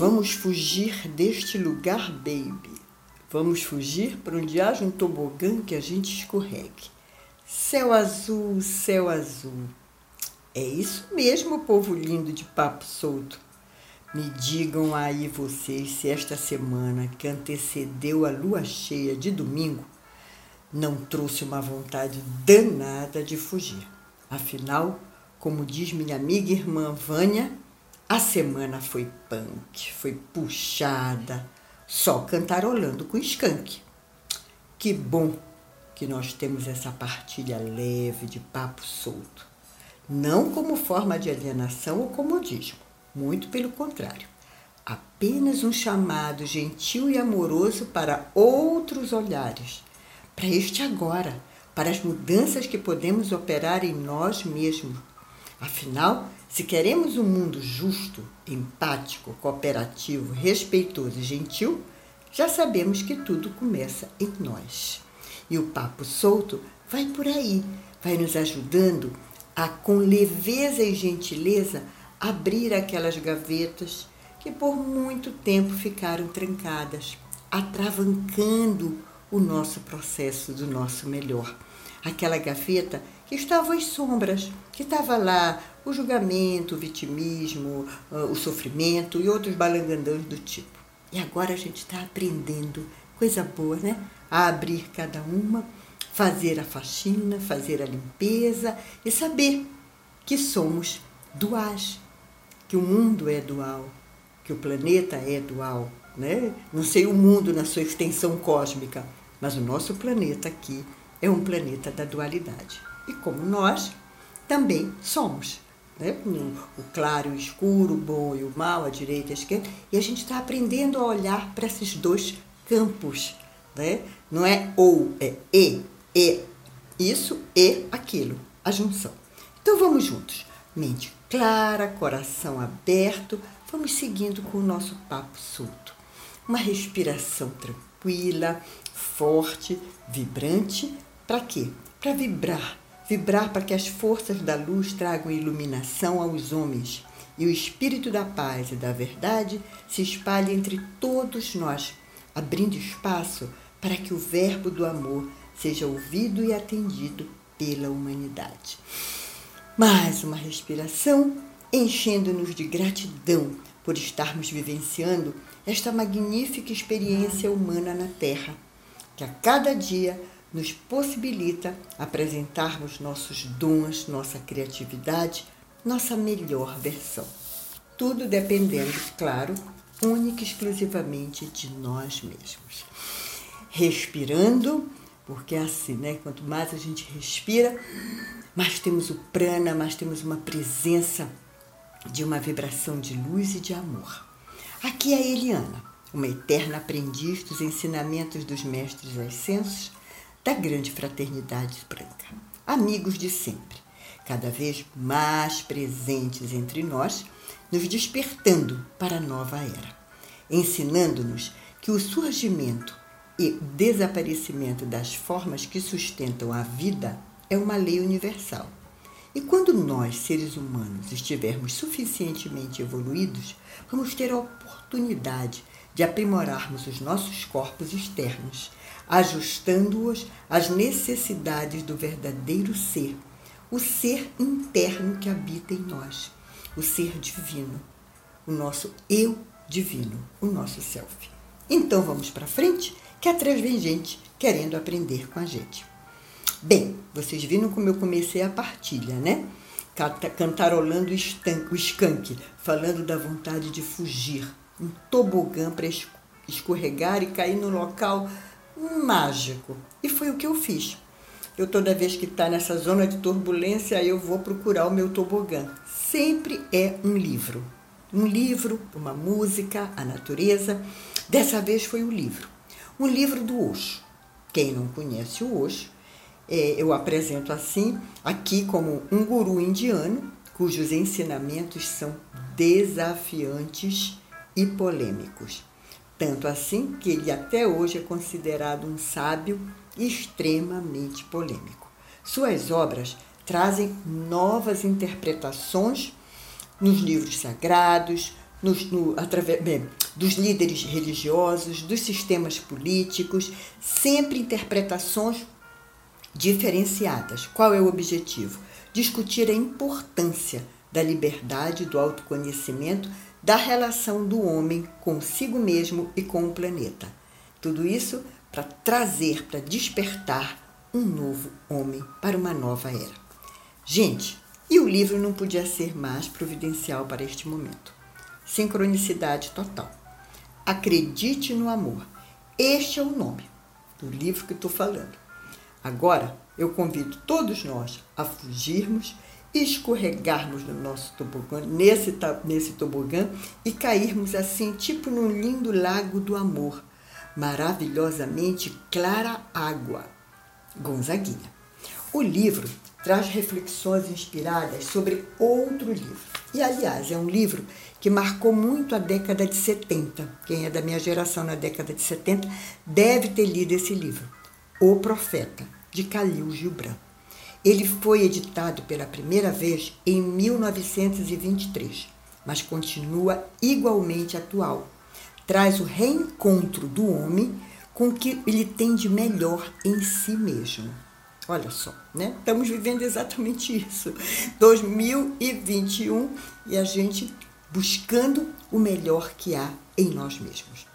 Vamos fugir deste lugar, baby. Vamos fugir para onde haja um tobogã que a gente escorregue. Céu azul, céu azul. É isso mesmo, povo lindo de papo solto. Me digam aí vocês se esta semana que antecedeu a lua cheia de domingo não trouxe uma vontade danada de fugir. Afinal, como diz minha amiga e irmã Vânia, a semana foi punk, foi puxada, só cantarolando com skunk. Que bom que nós temos essa partilha leve de papo solto. Não como forma de alienação ou comodismo, muito pelo contrário. Apenas um chamado gentil e amoroso para outros olhares, para este agora, para as mudanças que podemos operar em nós mesmos. Afinal, se queremos um mundo justo, empático, cooperativo, respeitoso e gentil, já sabemos que tudo começa em nós. E o papo solto vai por aí, vai nos ajudando a, com leveza e gentileza, abrir aquelas gavetas que por muito tempo ficaram trancadas, atravancando o nosso processo do nosso melhor. Aquela gaveta estavam as sombras, que estava lá o julgamento, o vitimismo, ah, o sofrimento e outros balangandãs do tipo. E agora a gente está aprendendo, coisa boa, né? A abrir cada uma, fazer a faxina, fazer a limpeza e saber que somos duais, que o mundo é dual, que o planeta é dual, né? Não sei o mundo na sua extensão cósmica, mas o nosso planeta aqui é um planeta da dualidade. E como nós, também somos. Né? O claro e o escuro, o bom e o mal, a direita e a esquerda. E a gente está aprendendo a olhar para esses dois campos. Né? Não é ou, é e, e isso e aquilo, a junção. Então vamos juntos. Mente clara, coração aberto, vamos seguindo com o nosso papo solto. Uma respiração tranquila, forte, vibrante. Para quê? Para vibrar vibrar para que as forças da luz tragam iluminação aos homens e o espírito da paz e da verdade se espalhe entre todos nós, abrindo espaço para que o verbo do amor seja ouvido e atendido pela humanidade. Mais uma respiração, enchendo-nos de gratidão por estarmos vivenciando esta magnífica experiência humana na Terra, que a cada dia nos possibilita apresentarmos nossos dons, nossa criatividade, nossa melhor versão. Tudo dependendo, claro, única e exclusivamente de nós mesmos. Respirando, porque é assim, né? Quanto mais a gente respira, mais temos o prana, mais temos uma presença de uma vibração de luz e de amor. Aqui é a Eliana, uma eterna aprendiz dos ensinamentos dos mestres ascensos da grande fraternidade branca. Amigos de sempre, cada vez mais presentes entre nós, nos despertando para a nova era, ensinando-nos que o surgimento e desaparecimento das formas que sustentam a vida é uma lei universal. E quando nós, seres humanos, estivermos suficientemente evoluídos, vamos ter a oportunidade de aprimorarmos os nossos corpos externos ajustando-os às necessidades do verdadeiro ser, o ser interno que habita em nós, o ser divino, o nosso eu divino, o nosso self. Então vamos para frente, que atrás vem gente querendo aprender com a gente. Bem, vocês viram como eu comecei a partilha, né? Cantarolando o skunk, falando da vontade de fugir, um tobogã para escorregar e cair no local mágico. E foi o que eu fiz. Eu toda vez que está nessa zona de turbulência, eu vou procurar o meu tobogã. Sempre é um livro. Um livro, uma música, a natureza. Dessa vez foi o livro. Um livro do Osho. Quem não conhece o Osho, é, eu apresento assim, aqui como um guru indiano, cujos ensinamentos são desafiantes e polêmicos. Tanto assim que ele até hoje é considerado um sábio extremamente polêmico. Suas obras trazem novas interpretações nos livros sagrados, nos, no, através, bem, dos líderes religiosos, dos sistemas políticos, sempre interpretações diferenciadas. Qual é o objetivo? Discutir a importância da liberdade, do autoconhecimento, da relação do homem consigo mesmo e com o planeta. Tudo isso para trazer, para despertar um novo homem para uma nova era. Gente, e o livro não podia ser mais providencial para este momento. Sincronicidade total. Acredite no amor. Este é o nome do livro que estou falando. Agora, eu convido todos nós a fugirmos, escorregarmos no nosso tobogã, nesse, nesse tobogã e cairmos assim, tipo num lindo lago do amor, maravilhosamente clara água. Gonzaguinha. O livro traz reflexões inspiradas sobre outro livro. E, aliás, é um livro que marcou muito a década de 70. Quem é da minha geração na década de 70 deve ter lido esse livro, O Profeta, de Khalil Gibran. Ele foi editado pela primeira vez em 1923, mas continua igualmente atual. Traz o reencontro do homem com o que ele tem de melhor em si mesmo. Olha só, né? Estamos vivendo exatamente isso. 2021 e a gente buscando o melhor que há em nós mesmos.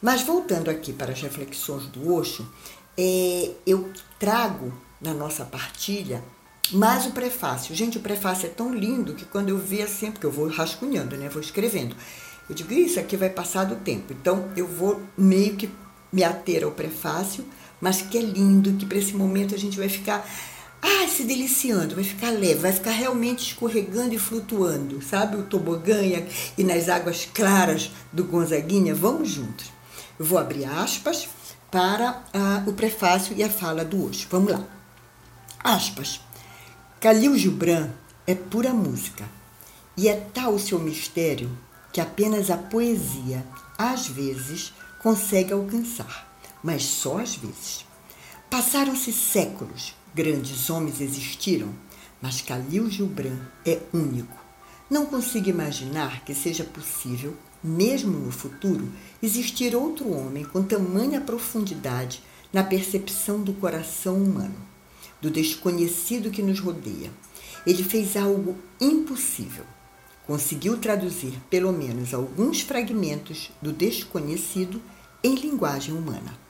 Mas voltando aqui para as reflexões do Osho, é, eu trago na nossa partilha mais o prefácio. Gente, o prefácio é tão lindo que quando eu ver assim, porque eu vou rascunhando, né? Vou escrevendo. Eu digo, isso aqui vai passar do tempo. Então, eu vou meio que me ater ao prefácio mas que é lindo, que para esse momento a gente vai ficar ah, se deliciando, vai ficar leve, vai ficar realmente escorregando e flutuando, sabe? O tobogã e nas águas claras do Gonzaguinha, vamos juntos. Eu vou abrir aspas para ah, o prefácio e a fala do hoje. Vamos lá. Aspas. Calil Gibran é pura música e é tal o seu mistério que apenas a poesia, às vezes, consegue alcançar mas só às vezes. Passaram-se séculos, grandes homens existiram, mas Khalil Gibran é único. Não consigo imaginar que seja possível, mesmo no futuro, existir outro homem com tamanha profundidade na percepção do coração humano, do desconhecido que nos rodeia. Ele fez algo impossível. Conseguiu traduzir pelo menos alguns fragmentos do desconhecido em linguagem humana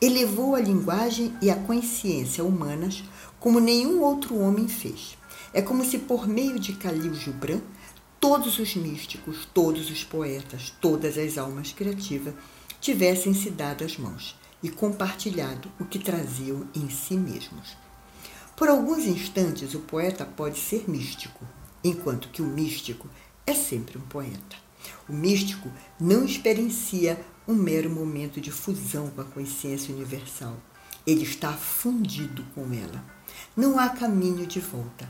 elevou a linguagem e a consciência humanas como nenhum outro homem fez. É como se por meio de Khalil Gibran, todos os místicos, todos os poetas, todas as almas criativas tivessem se dado as mãos e compartilhado o que traziam em si mesmos. Por alguns instantes, o poeta pode ser místico, enquanto que o místico é sempre um poeta. O místico não experiencia um mero momento de fusão com a consciência universal. Ele está fundido com ela. Não há caminho de volta.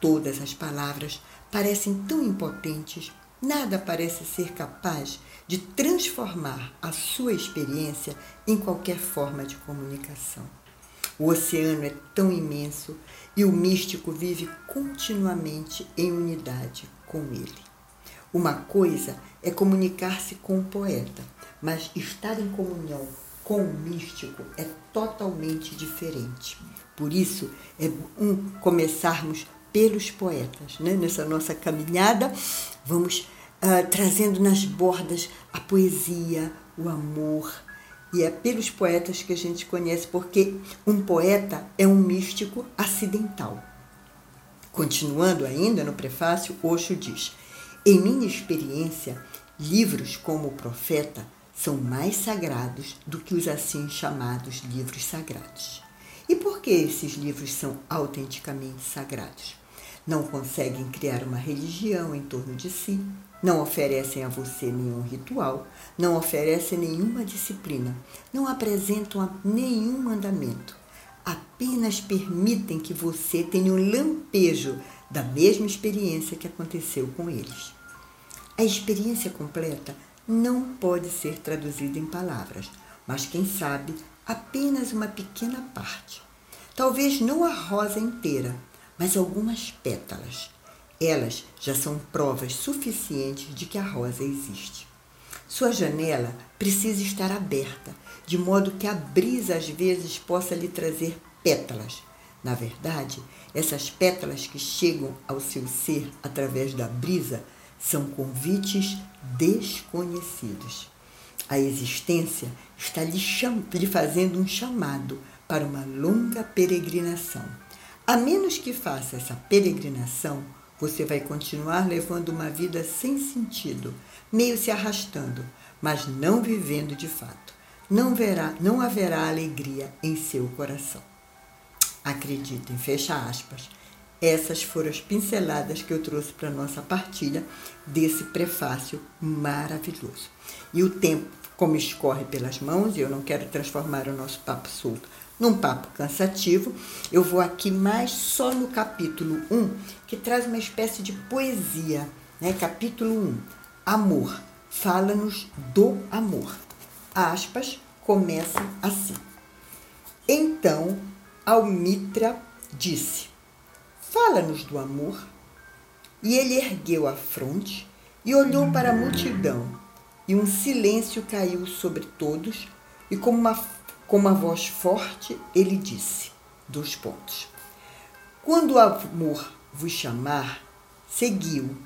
Todas as palavras parecem tão impotentes, nada parece ser capaz de transformar a sua experiência em qualquer forma de comunicação. O oceano é tão imenso e o místico vive continuamente em unidade com ele. Uma coisa é comunicar-se com o poeta, mas estar em comunhão com o místico é totalmente diferente. Por isso, é um começarmos pelos poetas. Né? Nessa nossa caminhada, vamos uh, trazendo nas bordas a poesia, o amor. E é pelos poetas que a gente conhece, porque um poeta é um místico acidental. Continuando ainda no prefácio, Osho diz: Em minha experiência, livros como o Profeta são mais sagrados do que os assim chamados livros sagrados. E por que esses livros são autenticamente sagrados? Não conseguem criar uma religião em torno de si, não oferecem a você nenhum ritual, não oferecem nenhuma disciplina, não apresentam nenhum mandamento. Apenas permitem que você tenha um lampejo da mesma experiência que aconteceu com eles. A experiência completa não pode ser traduzido em palavras, mas quem sabe apenas uma pequena parte. Talvez não a rosa inteira, mas algumas pétalas. Elas já são provas suficientes de que a rosa existe. Sua janela precisa estar aberta, de modo que a brisa às vezes possa lhe trazer pétalas. Na verdade, essas pétalas que chegam ao seu ser através da brisa são convites desconhecidos. A existência está lhe, lhe fazendo um chamado para uma longa peregrinação. A menos que faça essa peregrinação, você vai continuar levando uma vida sem sentido, meio se arrastando, mas não vivendo de fato. Não, verá, não haverá alegria em seu coração. Acreditem, fecha aspas. Essas foram as pinceladas que eu trouxe para nossa partilha desse prefácio maravilhoso. E o tempo, como escorre pelas mãos, e eu não quero transformar o nosso papo solto num papo cansativo, eu vou aqui mais só no capítulo 1, que traz uma espécie de poesia. Né? Capítulo 1, Amor. Fala-nos do amor. Aspas, começa assim. Então, Almitra disse: Fala-nos do amor. E ele ergueu a fronte e olhou para a multidão, e um silêncio caiu sobre todos, e com uma, com uma voz forte ele disse: Dois pontos. Quando o amor vos chamar, seguiu,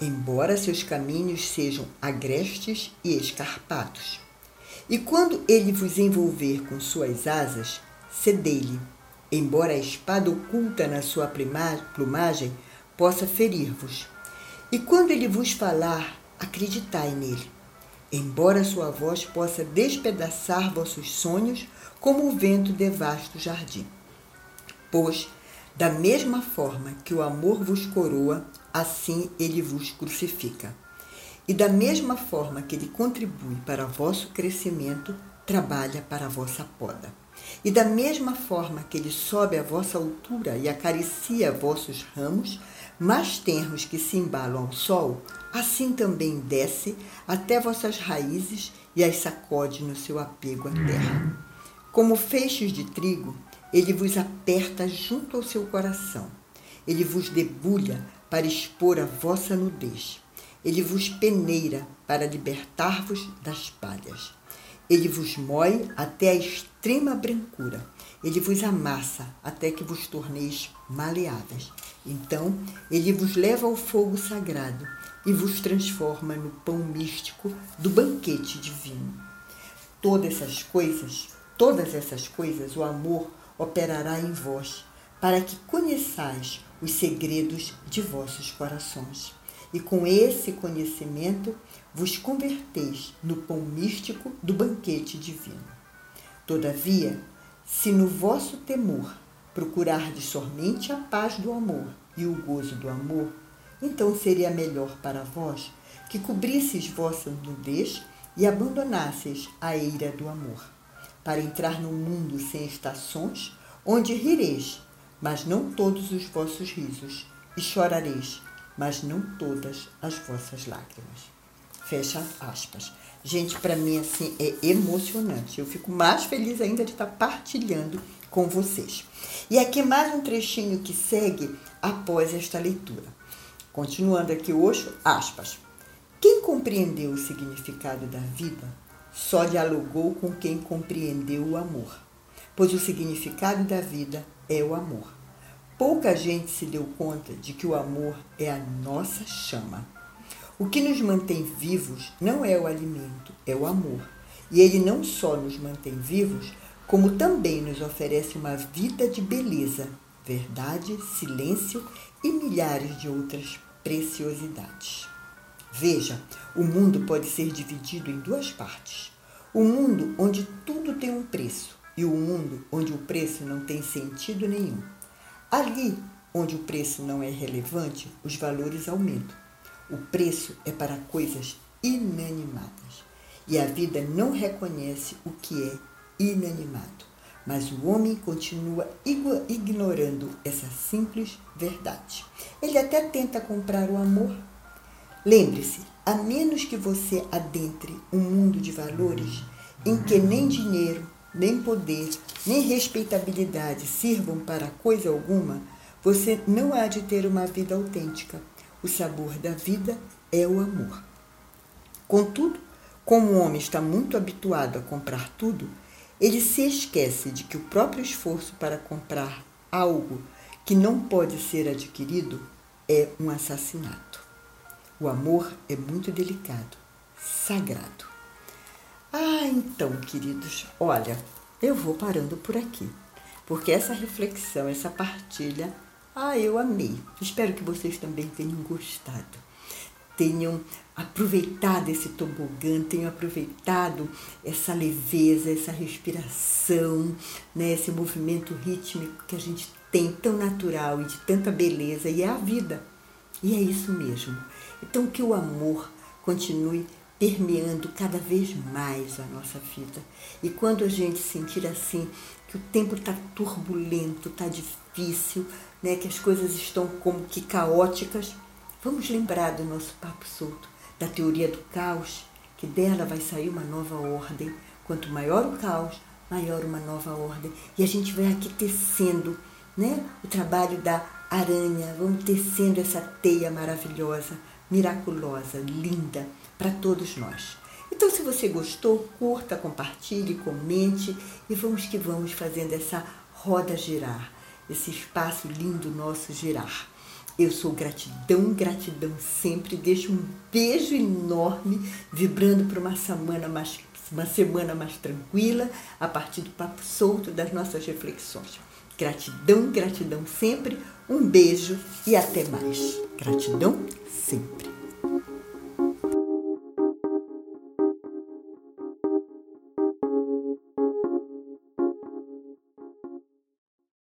embora seus caminhos sejam agrestes e escarpados. E quando ele vos envolver com suas asas, cedei-lhe embora a espada oculta na sua plumagem possa ferir-vos. E quando ele vos falar, acreditai nele, embora sua voz possa despedaçar vossos sonhos como o vento devasta o jardim. Pois, da mesma forma que o amor vos coroa, assim ele vos crucifica. E da mesma forma que ele contribui para vosso crescimento, trabalha para a vossa poda. E da mesma forma que ele sobe à vossa altura e acaricia vossos ramos, mais tenros que se embalam ao sol, assim também desce até vossas raízes e as sacode no seu apego à terra. Como feixes de trigo, ele vos aperta junto ao seu coração. Ele vos debulha para expor a vossa nudez. Ele vos peneira para libertar-vos das palhas. Ele vos moe até a extrema brancura. Ele vos amassa até que vos torneis maleáveis. Então, ele vos leva ao fogo sagrado e vos transforma no pão místico do banquete divino. Todas essas coisas, todas essas coisas, o amor operará em vós, para que conheçais os segredos de vossos corações. E com esse conhecimento vos converteis no pão místico do banquete divino. Todavia, se no vosso temor procurardes somente a paz do amor e o gozo do amor, então seria melhor para vós que cobrisseis vossa nudez e abandonasseis a eira do amor, para entrar num mundo sem estações, onde rireis, mas não todos os vossos risos, e chorareis, mas não todas as vossas lágrimas. Fecha aspas. Gente, para mim, assim, é emocionante. Eu fico mais feliz ainda de estar partilhando com vocês. E aqui mais um trechinho que segue após esta leitura. Continuando aqui hoje, aspas. Quem compreendeu o significado da vida só dialogou com quem compreendeu o amor, pois o significado da vida é o amor. Pouca gente se deu conta de que o amor é a nossa chama. O que nos mantém vivos não é o alimento, é o amor. E ele não só nos mantém vivos, como também nos oferece uma vida de beleza, verdade, silêncio e milhares de outras preciosidades. Veja, o mundo pode ser dividido em duas partes. O mundo onde tudo tem um preço e o mundo onde o preço não tem sentido nenhum. Ali onde o preço não é relevante, os valores aumentam. O preço é para coisas inanimadas. E a vida não reconhece o que é inanimado. Mas o homem continua ignorando essa simples verdade. Ele até tenta comprar o amor. Lembre-se, a menos que você adentre um mundo de valores em que nem dinheiro, nem poder, nem respeitabilidade sirvam para coisa alguma, você não há de ter uma vida autêntica. O sabor da vida é o amor. Contudo, como o homem está muito habituado a comprar tudo, ele se esquece de que o próprio esforço para comprar algo que não pode ser adquirido é um assassinato. O amor é muito delicado, sagrado. Ah, então, queridos, olha, eu vou parando por aqui, porque essa reflexão, essa partilha, ah, eu amei. Espero que vocês também tenham gostado, tenham aproveitado esse tobogã, tenham aproveitado essa leveza, essa respiração, né, esse movimento rítmico que a gente tem tão natural e de tanta beleza, e é a vida. E é isso mesmo. Então, que o amor continue permeando cada vez mais a nossa vida. E quando a gente sentir assim, que o tempo está turbulento, está difícil, né, que as coisas estão como que caóticas, vamos lembrar do nosso papo solto, da teoria do caos, que dela vai sair uma nova ordem. Quanto maior o caos, maior uma nova ordem. E a gente vai aqui tecendo né, o trabalho da aranha, vamos tecendo essa teia maravilhosa, miraculosa, linda para todos nós. Então, se você gostou, curta, compartilhe, comente e vamos que vamos fazendo essa roda girar, esse espaço lindo nosso girar. Eu sou gratidão, gratidão sempre. Deixo um beijo enorme, vibrando para uma semana mais uma semana mais tranquila, a partir do papo solto das nossas reflexões. Gratidão, gratidão sempre. Um beijo e até mais. Gratidão sempre.